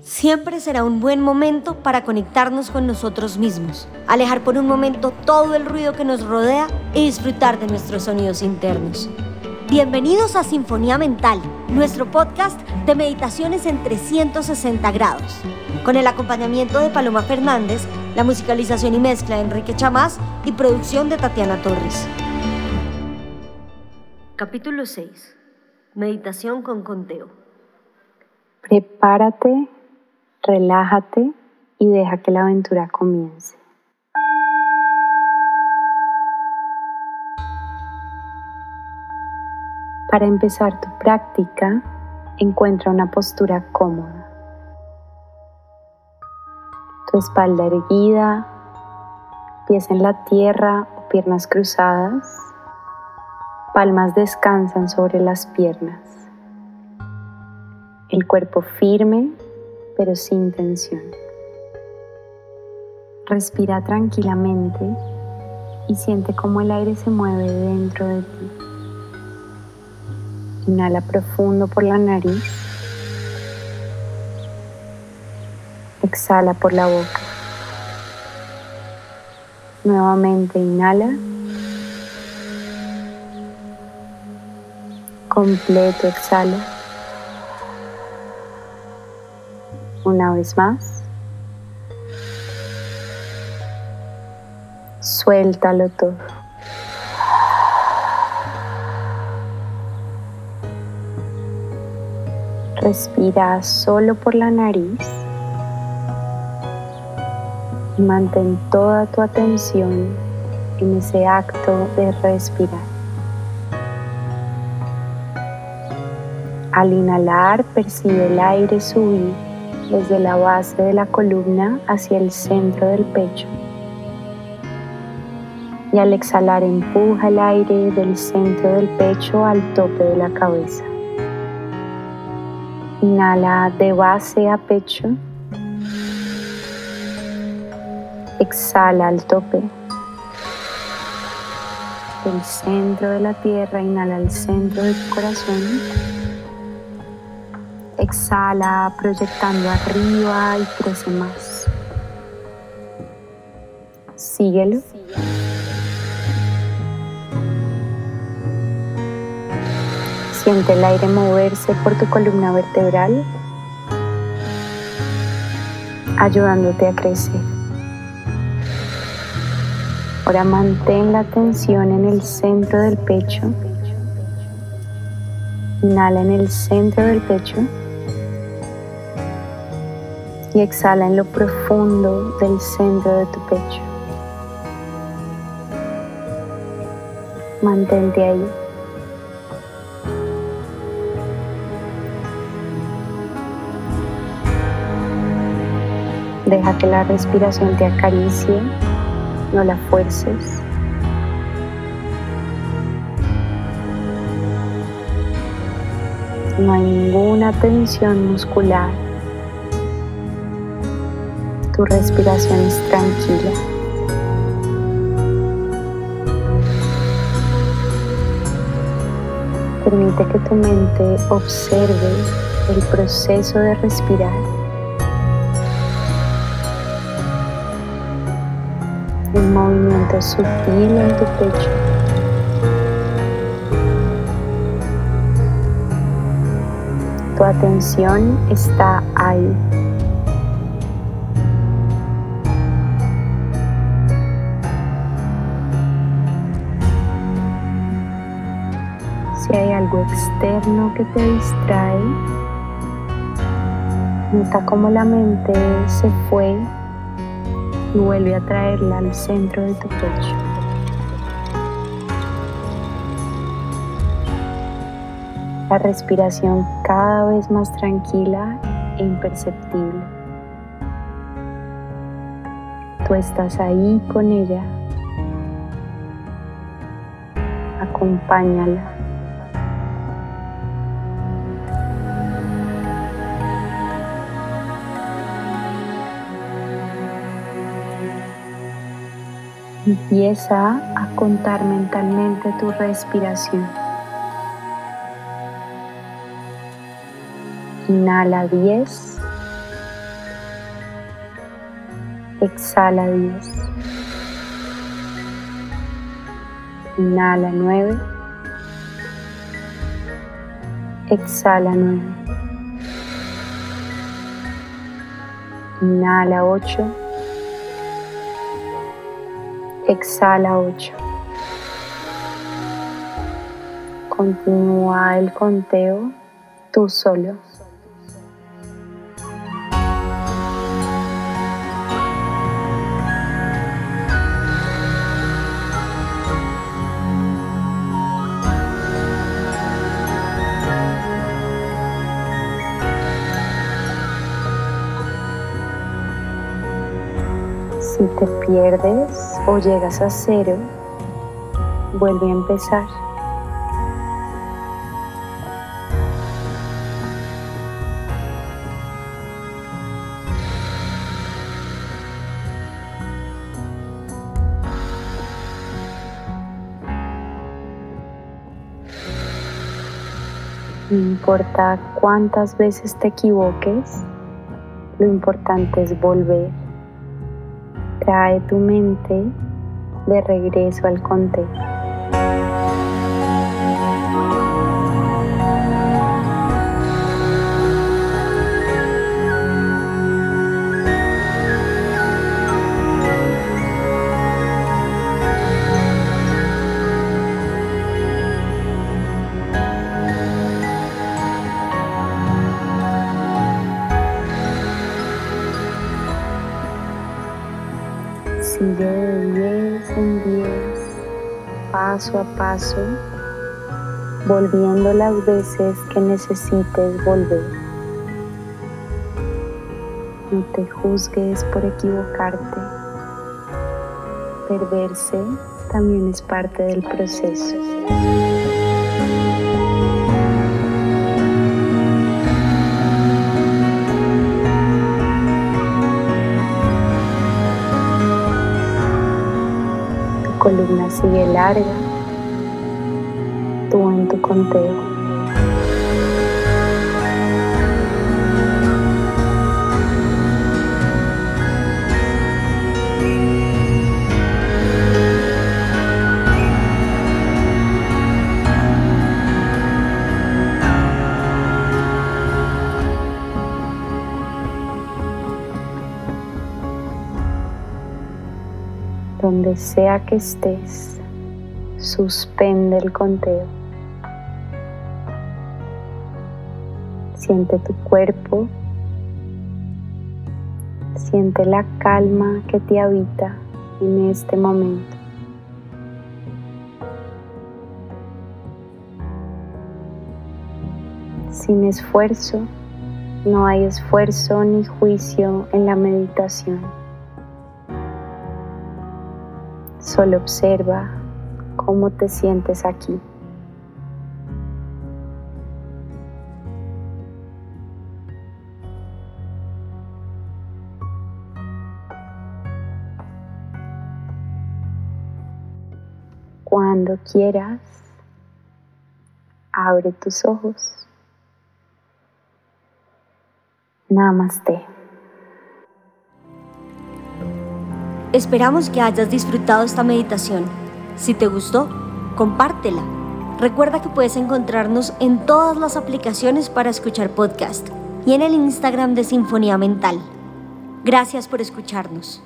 Siempre será un buen momento para conectarnos con nosotros mismos, alejar por un momento todo el ruido que nos rodea y disfrutar de nuestros sonidos internos. Bienvenidos a Sinfonía Mental, nuestro podcast de meditaciones en 360 grados, con el acompañamiento de Paloma Fernández, la musicalización y mezcla de Enrique Chamás y producción de Tatiana Torres. Capítulo 6. Meditación con conteo. Prepárate relájate y deja que la aventura comience. Para empezar tu práctica, encuentra una postura cómoda. Tu espalda erguida, pies en la tierra o piernas cruzadas, palmas descansan sobre las piernas. El cuerpo firme pero sin tensión. Respira tranquilamente y siente cómo el aire se mueve dentro de ti. Inhala profundo por la nariz. Exhala por la boca. Nuevamente inhala. Completo exhala. Una vez más. Suéltalo todo. Respira solo por la nariz y mantén toda tu atención en ese acto de respirar. Al inhalar, percibe el aire subir desde la base de la columna hacia el centro del pecho. Y al exhalar empuja el aire del centro del pecho al tope de la cabeza. Inhala de base a pecho. Exhala al tope. Del centro de la tierra, inhala al centro del corazón Exhala proyectando arriba y crece más. Síguelo. Siente el aire moverse por tu columna vertebral, ayudándote a crecer. Ahora mantén la tensión en el centro del pecho. Inhala en el centro del pecho y exhala en lo profundo del centro de tu pecho. Mantente ahí. Deja que la respiración te acaricie, no la fuerces. No hay ninguna tensión muscular tu respiración es tranquila. Permite que tu mente observe el proceso de respirar. Un movimiento sutil en tu pecho. Tu atención está ahí. Si hay algo externo que te distrae, nota cómo la mente se fue y vuelve a traerla al centro de tu pecho. La respiración cada vez más tranquila e imperceptible. Tú estás ahí con ella. Acompáñala. Empieza a contar mentalmente tu respiración. Inhala 10, Exhala 10. Inhala 9. Exhala 9. Inhala 8. Exhala 8. Continúa el conteo tú solo. Si te pierdes o llegas a cero, vuelve a empezar. No importa cuántas veces te equivoques, lo importante es volver. Trae tu mente de regreso al conteo. Sigue de 10 en 10, paso a paso, volviendo las veces que necesites volver. No te juzgues por equivocarte. Perderse también es parte del proceso. Columna sigue larga, tú en tu conteo. Donde sea que estés, suspende el conteo. Siente tu cuerpo, siente la calma que te habita en este momento. Sin esfuerzo, no hay esfuerzo ni juicio en la meditación. Solo observa cómo te sientes aquí. Cuando quieras, abre tus ojos. Namaste. Esperamos que hayas disfrutado esta meditación. Si te gustó, compártela. Recuerda que puedes encontrarnos en todas las aplicaciones para escuchar podcast y en el Instagram de Sinfonía Mental. Gracias por escucharnos.